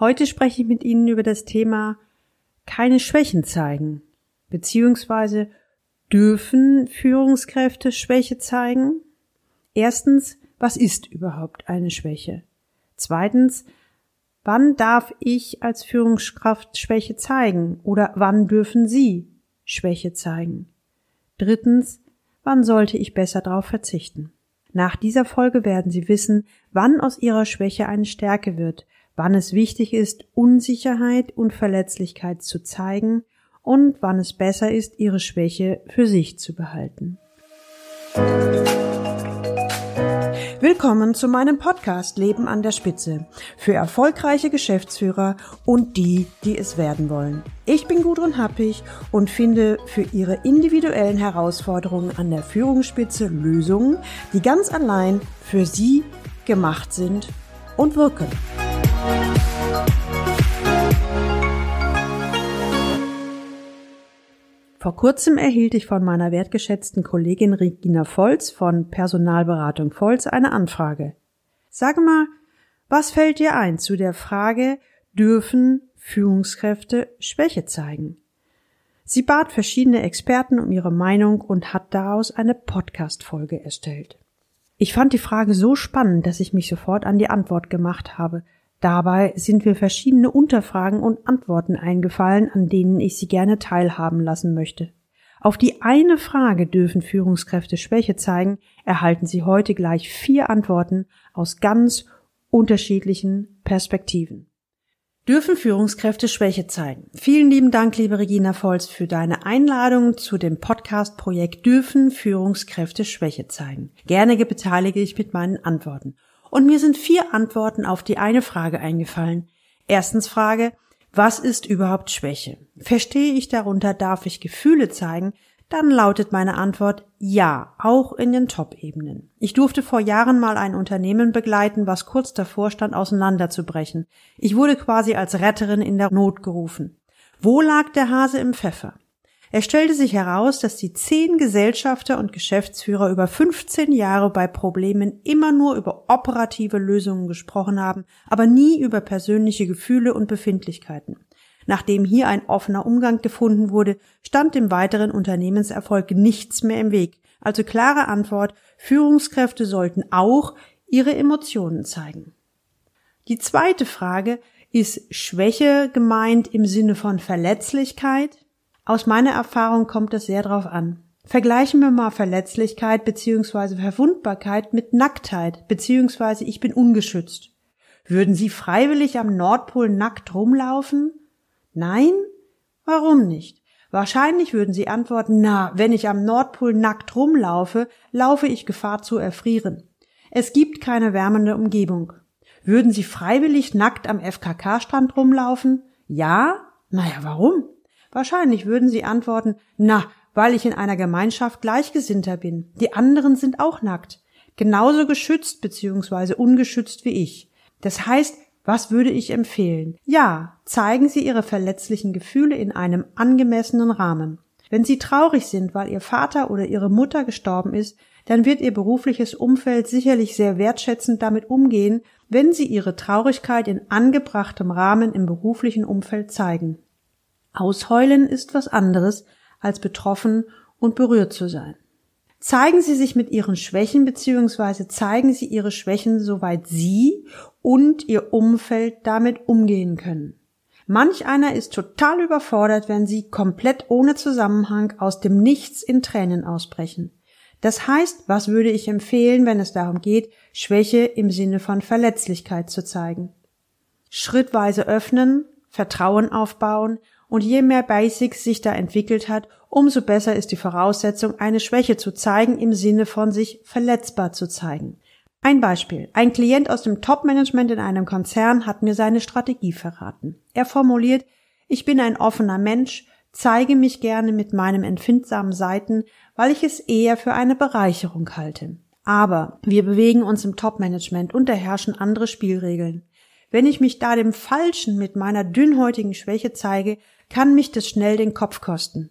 Heute spreche ich mit Ihnen über das Thema keine Schwächen zeigen, beziehungsweise dürfen Führungskräfte Schwäche zeigen? Erstens, was ist überhaupt eine Schwäche? Zweitens, wann darf ich als Führungskraft Schwäche zeigen oder wann dürfen Sie Schwäche zeigen? Drittens, wann sollte ich besser darauf verzichten? Nach dieser Folge werden Sie wissen, wann aus Ihrer Schwäche eine Stärke wird, wann es wichtig ist, Unsicherheit und Verletzlichkeit zu zeigen und wann es besser ist, Ihre Schwäche für sich zu behalten. Willkommen zu meinem Podcast Leben an der Spitze für erfolgreiche Geschäftsführer und die, die es werden wollen. Ich bin Gudrun Happig und finde für Ihre individuellen Herausforderungen an der Führungsspitze Lösungen, die ganz allein für Sie gemacht sind und wirken. Vor kurzem erhielt ich von meiner wertgeschätzten Kollegin Regina Volz von Personalberatung Volz eine Anfrage. Sage mal, was fällt dir ein zu der Frage, dürfen Führungskräfte Schwäche zeigen? Sie bat verschiedene Experten um ihre Meinung und hat daraus eine Podcast-Folge erstellt. Ich fand die Frage so spannend, dass ich mich sofort an die Antwort gemacht habe. Dabei sind mir verschiedene Unterfragen und Antworten eingefallen, an denen ich Sie gerne teilhaben lassen möchte. Auf die eine Frage dürfen Führungskräfte Schwäche zeigen, erhalten Sie heute gleich vier Antworten aus ganz unterschiedlichen Perspektiven. Dürfen Führungskräfte Schwäche zeigen? Vielen lieben Dank, liebe Regina Volz, für deine Einladung zu dem Podcast-Projekt Dürfen Führungskräfte Schwäche zeigen? Gerne beteilige ich mit meinen Antworten. Und mir sind vier Antworten auf die eine Frage eingefallen. Erstens Frage, was ist überhaupt Schwäche? Verstehe ich darunter, darf ich Gefühle zeigen? Dann lautet meine Antwort ja, auch in den Top-Ebenen. Ich durfte vor Jahren mal ein Unternehmen begleiten, was kurz davor stand, auseinanderzubrechen. Ich wurde quasi als Retterin in der Not gerufen. Wo lag der Hase im Pfeffer? Es stellte sich heraus, dass die zehn Gesellschafter und Geschäftsführer über 15 Jahre bei Problemen immer nur über operative Lösungen gesprochen haben, aber nie über persönliche Gefühle und Befindlichkeiten. Nachdem hier ein offener Umgang gefunden wurde, stand dem weiteren Unternehmenserfolg nichts mehr im Weg. Also klare Antwort, Führungskräfte sollten auch ihre Emotionen zeigen. Die zweite Frage, ist Schwäche gemeint im Sinne von Verletzlichkeit? Aus meiner Erfahrung kommt es sehr darauf an. Vergleichen wir mal Verletzlichkeit bzw. Verwundbarkeit mit Nacktheit bzw. ich bin ungeschützt. Würden Sie freiwillig am Nordpol nackt rumlaufen? Nein? Warum nicht? Wahrscheinlich würden Sie antworten, na, wenn ich am Nordpol nackt rumlaufe, laufe ich Gefahr zu erfrieren. Es gibt keine wärmende Umgebung. Würden Sie freiwillig nackt am FKK-Strand rumlaufen? Ja? Naja, warum? Wahrscheinlich würden Sie antworten, na, weil ich in einer Gemeinschaft Gleichgesinnter bin. Die anderen sind auch nackt. Genauso geschützt bzw. ungeschützt wie ich. Das heißt, was würde ich empfehlen? Ja, zeigen Sie Ihre verletzlichen Gefühle in einem angemessenen Rahmen. Wenn Sie traurig sind, weil Ihr Vater oder Ihre Mutter gestorben ist, dann wird Ihr berufliches Umfeld sicherlich sehr wertschätzend damit umgehen, wenn Sie Ihre Traurigkeit in angebrachtem Rahmen im beruflichen Umfeld zeigen. Ausheulen ist was anderes, als betroffen und berührt zu sein. Zeigen Sie sich mit Ihren Schwächen bzw. zeigen Sie Ihre Schwächen, soweit Sie und Ihr Umfeld damit umgehen können. Manch einer ist total überfordert, wenn Sie komplett ohne Zusammenhang aus dem Nichts in Tränen ausbrechen. Das heißt, was würde ich empfehlen, wenn es darum geht, Schwäche im Sinne von Verletzlichkeit zu zeigen? Schrittweise öffnen, Vertrauen aufbauen und je mehr Basics sich da entwickelt hat, umso besser ist die Voraussetzung, eine Schwäche zu zeigen im Sinne von sich verletzbar zu zeigen. Ein Beispiel. Ein Klient aus dem Top-Management in einem Konzern hat mir seine Strategie verraten. Er formuliert, ich bin ein offener Mensch, zeige mich gerne mit meinem empfindsamen Seiten, weil ich es eher für eine Bereicherung halte. Aber wir bewegen uns im Top-Management und da herrschen andere Spielregeln. Wenn ich mich da dem Falschen mit meiner dünnhäutigen Schwäche zeige, kann mich das schnell den Kopf kosten.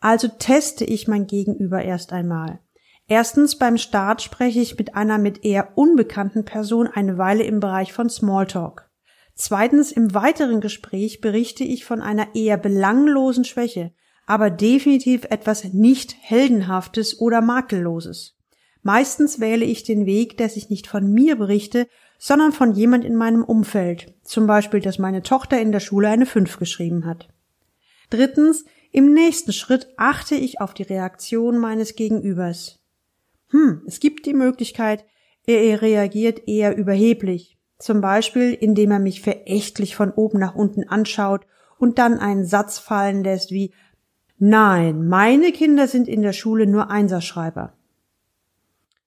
Also teste ich mein Gegenüber erst einmal. Erstens beim Start spreche ich mit einer mit eher unbekannten Person eine Weile im Bereich von Smalltalk. Zweitens, im weiteren Gespräch berichte ich von einer eher belanglosen Schwäche, aber definitiv etwas nicht heldenhaftes oder makelloses. Meistens wähle ich den Weg, dass ich nicht von mir berichte, sondern von jemand in meinem Umfeld, zum Beispiel, dass meine Tochter in der Schule eine 5 geschrieben hat. Drittens, im nächsten Schritt achte ich auf die Reaktion meines Gegenübers. Hm, es gibt die Möglichkeit, er reagiert eher überheblich, zum Beispiel indem er mich verächtlich von oben nach unten anschaut und dann einen Satz fallen lässt wie Nein, meine Kinder sind in der Schule nur Einserschreiber.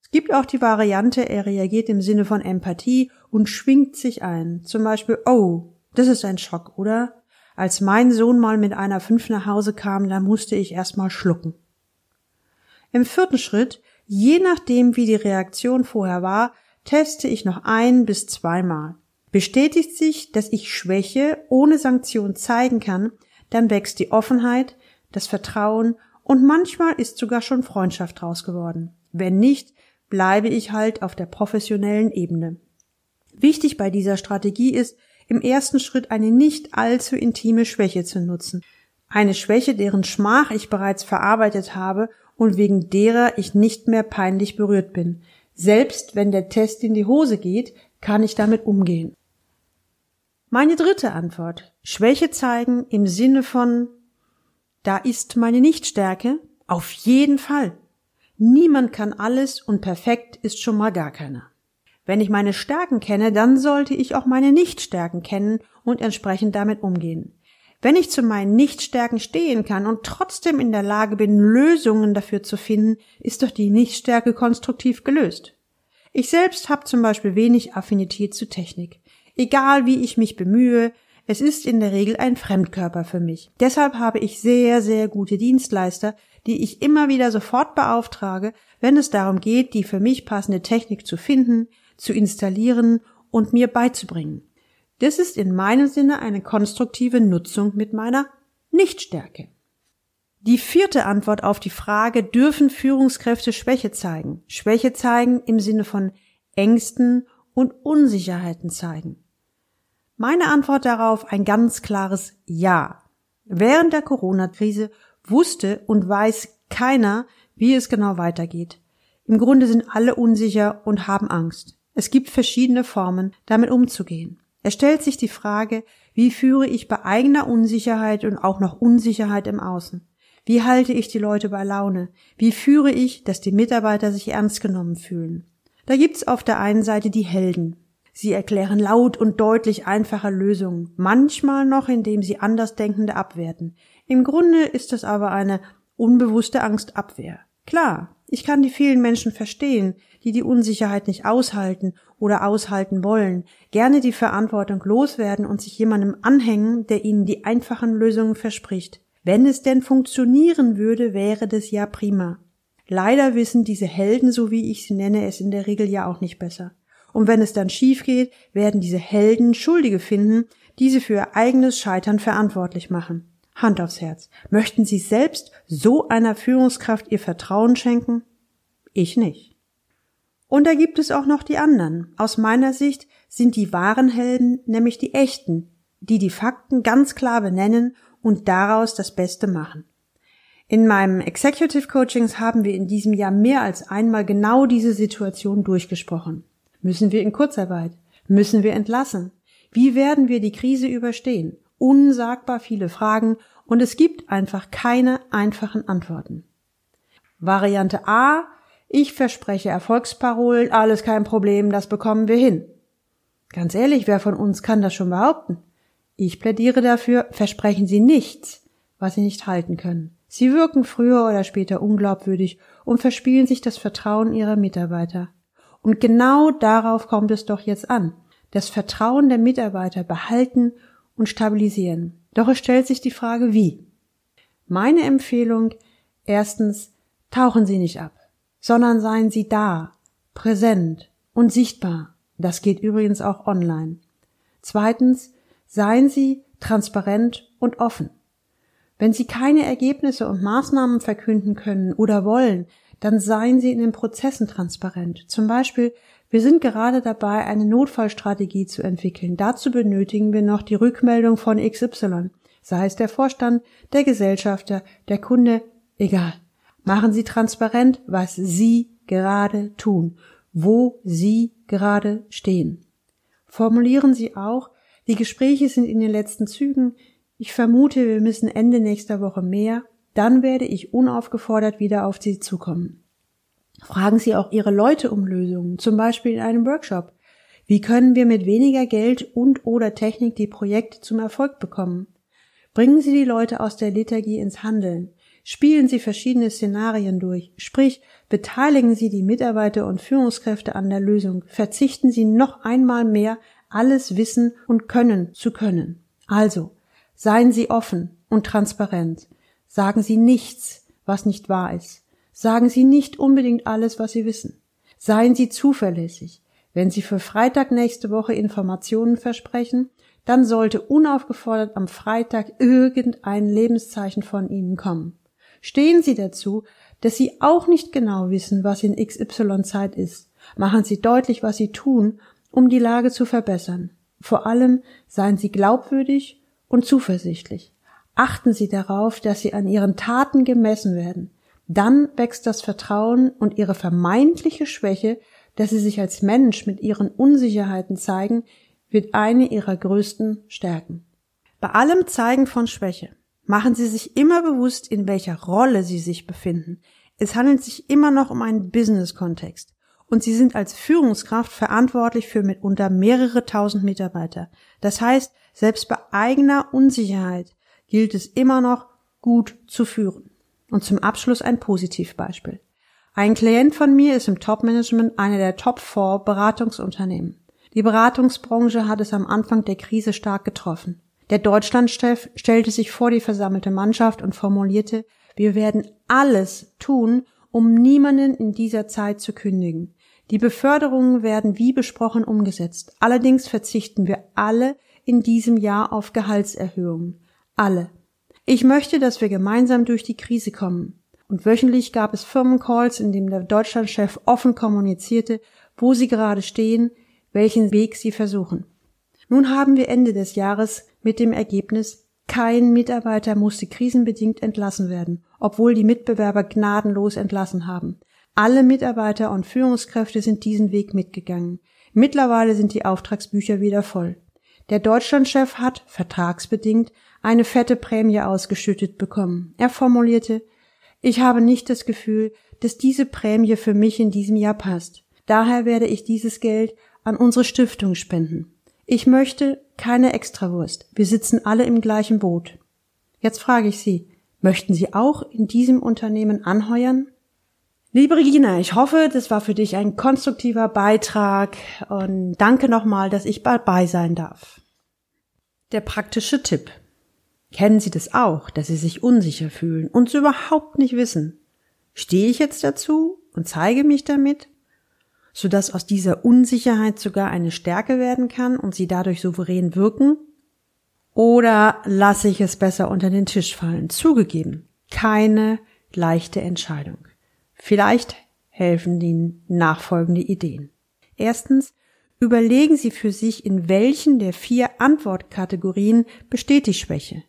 Es gibt auch die Variante, er reagiert im Sinne von Empathie und schwingt sich ein. Zum Beispiel, oh, das ist ein Schock, oder? Als mein Sohn mal mit einer Fünf nach Hause kam, da musste ich erst mal schlucken. Im vierten Schritt, je nachdem wie die Reaktion vorher war, teste ich noch ein bis zweimal. Bestätigt sich, dass ich Schwäche ohne Sanktion zeigen kann, dann wächst die Offenheit, das Vertrauen und manchmal ist sogar schon Freundschaft draus geworden. Wenn nicht, bleibe ich halt auf der professionellen Ebene. Wichtig bei dieser Strategie ist, im ersten Schritt eine nicht allzu intime Schwäche zu nutzen. Eine Schwäche, deren Schmach ich bereits verarbeitet habe und wegen derer ich nicht mehr peinlich berührt bin. Selbst wenn der Test in die Hose geht, kann ich damit umgehen. Meine dritte Antwort. Schwäche zeigen im Sinne von da ist meine Nichtstärke? Auf jeden Fall. Niemand kann alles und perfekt ist schon mal gar keiner. Wenn ich meine Stärken kenne, dann sollte ich auch meine Nichtstärken kennen und entsprechend damit umgehen. Wenn ich zu meinen Nichtstärken stehen kann und trotzdem in der Lage bin, Lösungen dafür zu finden, ist doch die Nichtstärke konstruktiv gelöst. Ich selbst habe zum Beispiel wenig Affinität zu Technik. Egal wie ich mich bemühe, es ist in der Regel ein Fremdkörper für mich. Deshalb habe ich sehr, sehr gute Dienstleister, die ich immer wieder sofort beauftrage, wenn es darum geht, die für mich passende Technik zu finden, zu installieren und mir beizubringen. Das ist in meinem Sinne eine konstruktive Nutzung mit meiner Nichtstärke. Die vierte Antwort auf die Frage, dürfen Führungskräfte Schwäche zeigen? Schwäche zeigen im Sinne von Ängsten und Unsicherheiten zeigen. Meine Antwort darauf ein ganz klares Ja. Während der Corona-Krise wusste und weiß keiner, wie es genau weitergeht. Im Grunde sind alle unsicher und haben Angst. Es gibt verschiedene Formen, damit umzugehen. Es stellt sich die Frage, wie führe ich bei eigener Unsicherheit und auch noch Unsicherheit im Außen? Wie halte ich die Leute bei Laune? Wie führe ich, dass die Mitarbeiter sich ernst genommen fühlen? Da gibt's auf der einen Seite die Helden, Sie erklären laut und deutlich einfache Lösungen, manchmal noch, indem sie Andersdenkende abwerten. Im Grunde ist es aber eine unbewusste Angstabwehr. Klar, ich kann die vielen Menschen verstehen, die die Unsicherheit nicht aushalten oder aushalten wollen, gerne die Verantwortung loswerden und sich jemandem anhängen, der ihnen die einfachen Lösungen verspricht. Wenn es denn funktionieren würde, wäre das ja prima. Leider wissen diese Helden, so wie ich sie nenne, es in der Regel ja auch nicht besser. Und wenn es dann schief geht, werden diese Helden Schuldige finden, die sie für ihr eigenes Scheitern verantwortlich machen. Hand aufs Herz. Möchten Sie selbst so einer Führungskraft Ihr Vertrauen schenken? Ich nicht. Und da gibt es auch noch die anderen. Aus meiner Sicht sind die wahren Helden nämlich die echten, die die Fakten ganz klar benennen und daraus das Beste machen. In meinem Executive Coachings haben wir in diesem Jahr mehr als einmal genau diese Situation durchgesprochen. Müssen wir in Kurzarbeit? Müssen wir entlassen? Wie werden wir die Krise überstehen? Unsagbar viele Fragen und es gibt einfach keine einfachen Antworten. Variante A. Ich verspreche Erfolgsparolen, alles kein Problem, das bekommen wir hin. Ganz ehrlich, wer von uns kann das schon behaupten? Ich plädiere dafür, versprechen Sie nichts, was Sie nicht halten können. Sie wirken früher oder später unglaubwürdig und verspielen sich das Vertrauen Ihrer Mitarbeiter. Und genau darauf kommt es doch jetzt an. Das Vertrauen der Mitarbeiter behalten und stabilisieren. Doch es stellt sich die Frage, wie? Meine Empfehlung, erstens, tauchen Sie nicht ab, sondern seien Sie da, präsent und sichtbar. Das geht übrigens auch online. Zweitens, seien Sie transparent und offen. Wenn Sie keine Ergebnisse und Maßnahmen verkünden können oder wollen, dann seien Sie in den Prozessen transparent. Zum Beispiel, Wir sind gerade dabei, eine Notfallstrategie zu entwickeln. Dazu benötigen wir noch die Rückmeldung von XY, sei es der Vorstand, der Gesellschafter, der Kunde, egal. Machen Sie transparent, was Sie gerade tun, wo Sie gerade stehen. Formulieren Sie auch, die Gespräche sind in den letzten Zügen, ich vermute, wir müssen Ende nächster Woche mehr, dann werde ich unaufgefordert wieder auf Sie zukommen. Fragen Sie auch Ihre Leute um Lösungen, zum Beispiel in einem Workshop. Wie können wir mit weniger Geld und oder Technik die Projekte zum Erfolg bekommen? Bringen Sie die Leute aus der Lethargie ins Handeln. Spielen Sie verschiedene Szenarien durch, sprich, beteiligen Sie die Mitarbeiter und Führungskräfte an der Lösung, verzichten Sie noch einmal mehr, alles wissen und können zu können. Also, seien Sie offen und transparent. Sagen Sie nichts, was nicht wahr ist. Sagen Sie nicht unbedingt alles, was Sie wissen. Seien Sie zuverlässig. Wenn Sie für Freitag nächste Woche Informationen versprechen, dann sollte unaufgefordert am Freitag irgendein Lebenszeichen von Ihnen kommen. Stehen Sie dazu, dass Sie auch nicht genau wissen, was in XY Zeit ist. Machen Sie deutlich, was Sie tun, um die Lage zu verbessern. Vor allem seien Sie glaubwürdig und zuversichtlich. Achten Sie darauf, dass Sie an Ihren Taten gemessen werden. Dann wächst das Vertrauen und Ihre vermeintliche Schwäche, dass Sie sich als Mensch mit Ihren Unsicherheiten zeigen, wird eine Ihrer größten Stärken. Bei allem Zeigen von Schwäche Machen Sie sich immer bewusst, in welcher Rolle Sie sich befinden. Es handelt sich immer noch um einen Business-Kontext. Und Sie sind als Führungskraft verantwortlich für mitunter mehrere tausend Mitarbeiter. Das heißt, selbst bei eigener Unsicherheit gilt es immer noch, gut zu führen. Und zum Abschluss ein Positivbeispiel. Ein Klient von mir ist im Top-Management einer der Top 4 Beratungsunternehmen. Die Beratungsbranche hat es am Anfang der Krise stark getroffen. Der Deutschlandchef stellte sich vor die versammelte Mannschaft und formulierte, wir werden alles tun, um niemanden in dieser Zeit zu kündigen. Die Beförderungen werden wie besprochen umgesetzt. Allerdings verzichten wir alle in diesem Jahr auf Gehaltserhöhungen. Alle. Ich möchte, dass wir gemeinsam durch die Krise kommen. Und wöchentlich gab es Firmencalls, in dem der Deutschlandchef offen kommunizierte, wo sie gerade stehen, welchen Weg sie versuchen. Nun haben wir Ende des Jahres mit dem Ergebnis, kein Mitarbeiter musste krisenbedingt entlassen werden, obwohl die Mitbewerber gnadenlos entlassen haben. Alle Mitarbeiter und Führungskräfte sind diesen Weg mitgegangen. Mittlerweile sind die Auftragsbücher wieder voll. Der Deutschlandchef hat, vertragsbedingt, eine fette Prämie ausgeschüttet bekommen. Er formulierte, ich habe nicht das Gefühl, dass diese Prämie für mich in diesem Jahr passt. Daher werde ich dieses Geld an unsere Stiftung spenden. Ich möchte keine Extrawurst. Wir sitzen alle im gleichen Boot. Jetzt frage ich Sie, möchten Sie auch in diesem Unternehmen anheuern? Liebe Regina, ich hoffe, das war für dich ein konstruktiver Beitrag und danke nochmal, dass ich dabei sein darf. Der praktische Tipp. Kennen Sie das auch, dass Sie sich unsicher fühlen und überhaupt nicht wissen? Stehe ich jetzt dazu und zeige mich damit? Sodass aus dieser Unsicherheit sogar eine Stärke werden kann und sie dadurch souverän wirken? Oder lasse ich es besser unter den Tisch fallen? Zugegeben, keine leichte Entscheidung. Vielleicht helfen die nachfolgende Ideen. Erstens, überlegen Sie für sich, in welchen der vier Antwortkategorien besteht die Schwäche.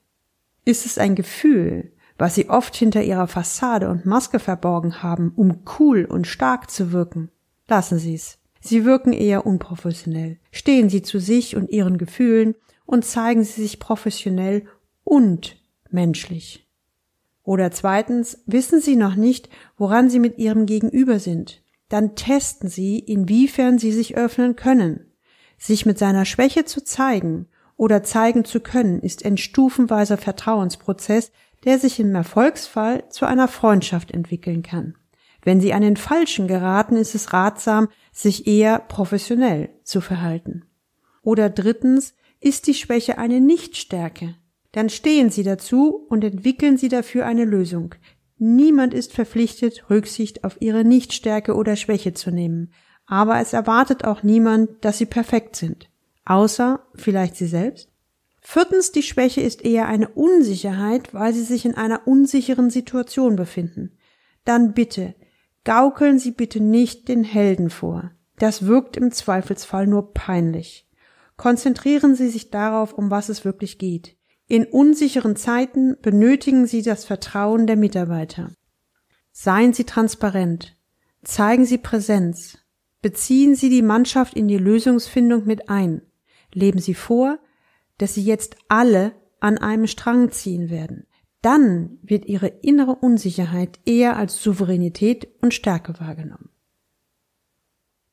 Ist es ein Gefühl, was Sie oft hinter Ihrer Fassade und Maske verborgen haben, um cool und stark zu wirken? Lassen Sie's. Sie wirken eher unprofessionell. Stehen Sie zu sich und Ihren Gefühlen und zeigen Sie sich professionell und menschlich. Oder zweitens, wissen Sie noch nicht, woran Sie mit Ihrem Gegenüber sind. Dann testen Sie, inwiefern Sie sich öffnen können. Sich mit seiner Schwäche zu zeigen oder zeigen zu können, ist ein stufenweiser Vertrauensprozess, der sich im Erfolgsfall zu einer Freundschaft entwickeln kann. Wenn Sie an den Falschen geraten, ist es ratsam, sich eher professionell zu verhalten. Oder drittens, ist die Schwäche eine Nichtstärke? Dann stehen Sie dazu und entwickeln Sie dafür eine Lösung. Niemand ist verpflichtet, Rücksicht auf Ihre Nichtstärke oder Schwäche zu nehmen. Aber es erwartet auch niemand, dass Sie perfekt sind. Außer vielleicht Sie selbst? Viertens, die Schwäche ist eher eine Unsicherheit, weil Sie sich in einer unsicheren Situation befinden. Dann bitte, Gaukeln Sie bitte nicht den Helden vor. Das wirkt im Zweifelsfall nur peinlich. Konzentrieren Sie sich darauf, um was es wirklich geht. In unsicheren Zeiten benötigen Sie das Vertrauen der Mitarbeiter. Seien Sie transparent. Zeigen Sie Präsenz. Beziehen Sie die Mannschaft in die Lösungsfindung mit ein. Leben Sie vor, dass Sie jetzt alle an einem Strang ziehen werden. Dann wird Ihre innere Unsicherheit eher als Souveränität und Stärke wahrgenommen.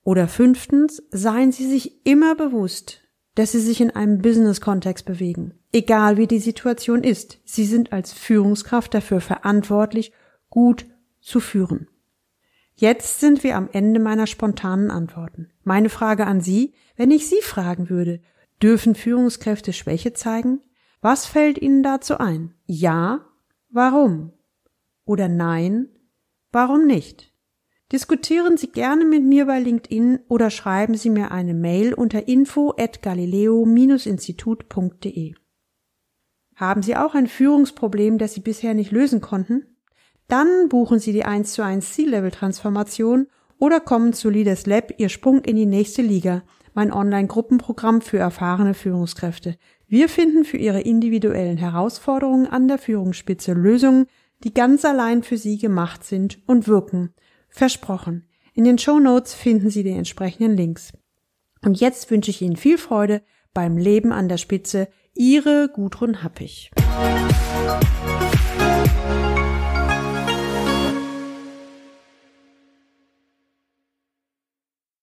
Oder fünftens, seien Sie sich immer bewusst, dass Sie sich in einem Business-Kontext bewegen. Egal wie die Situation ist, Sie sind als Führungskraft dafür verantwortlich, gut zu führen. Jetzt sind wir am Ende meiner spontanen Antworten. Meine Frage an Sie, wenn ich Sie fragen würde, dürfen Führungskräfte Schwäche zeigen? Was fällt Ihnen dazu ein? Ja, warum? Oder nein, warum nicht? Diskutieren Sie gerne mit mir bei LinkedIn oder schreiben Sie mir eine Mail unter info at galileo-institut.de. Haben Sie auch ein Führungsproblem, das Sie bisher nicht lösen konnten? Dann buchen Sie die 1 zu 1 C-Level-Transformation oder kommen zu Leaders Lab Ihr Sprung in die nächste Liga, mein Online-Gruppenprogramm für erfahrene Führungskräfte. Wir finden für Ihre individuellen Herausforderungen an der Führungsspitze Lösungen, die ganz allein für Sie gemacht sind und wirken. Versprochen. In den Show Notes finden Sie die entsprechenden Links. Und jetzt wünsche ich Ihnen viel Freude beim Leben an der Spitze. Ihre Gudrun Happig.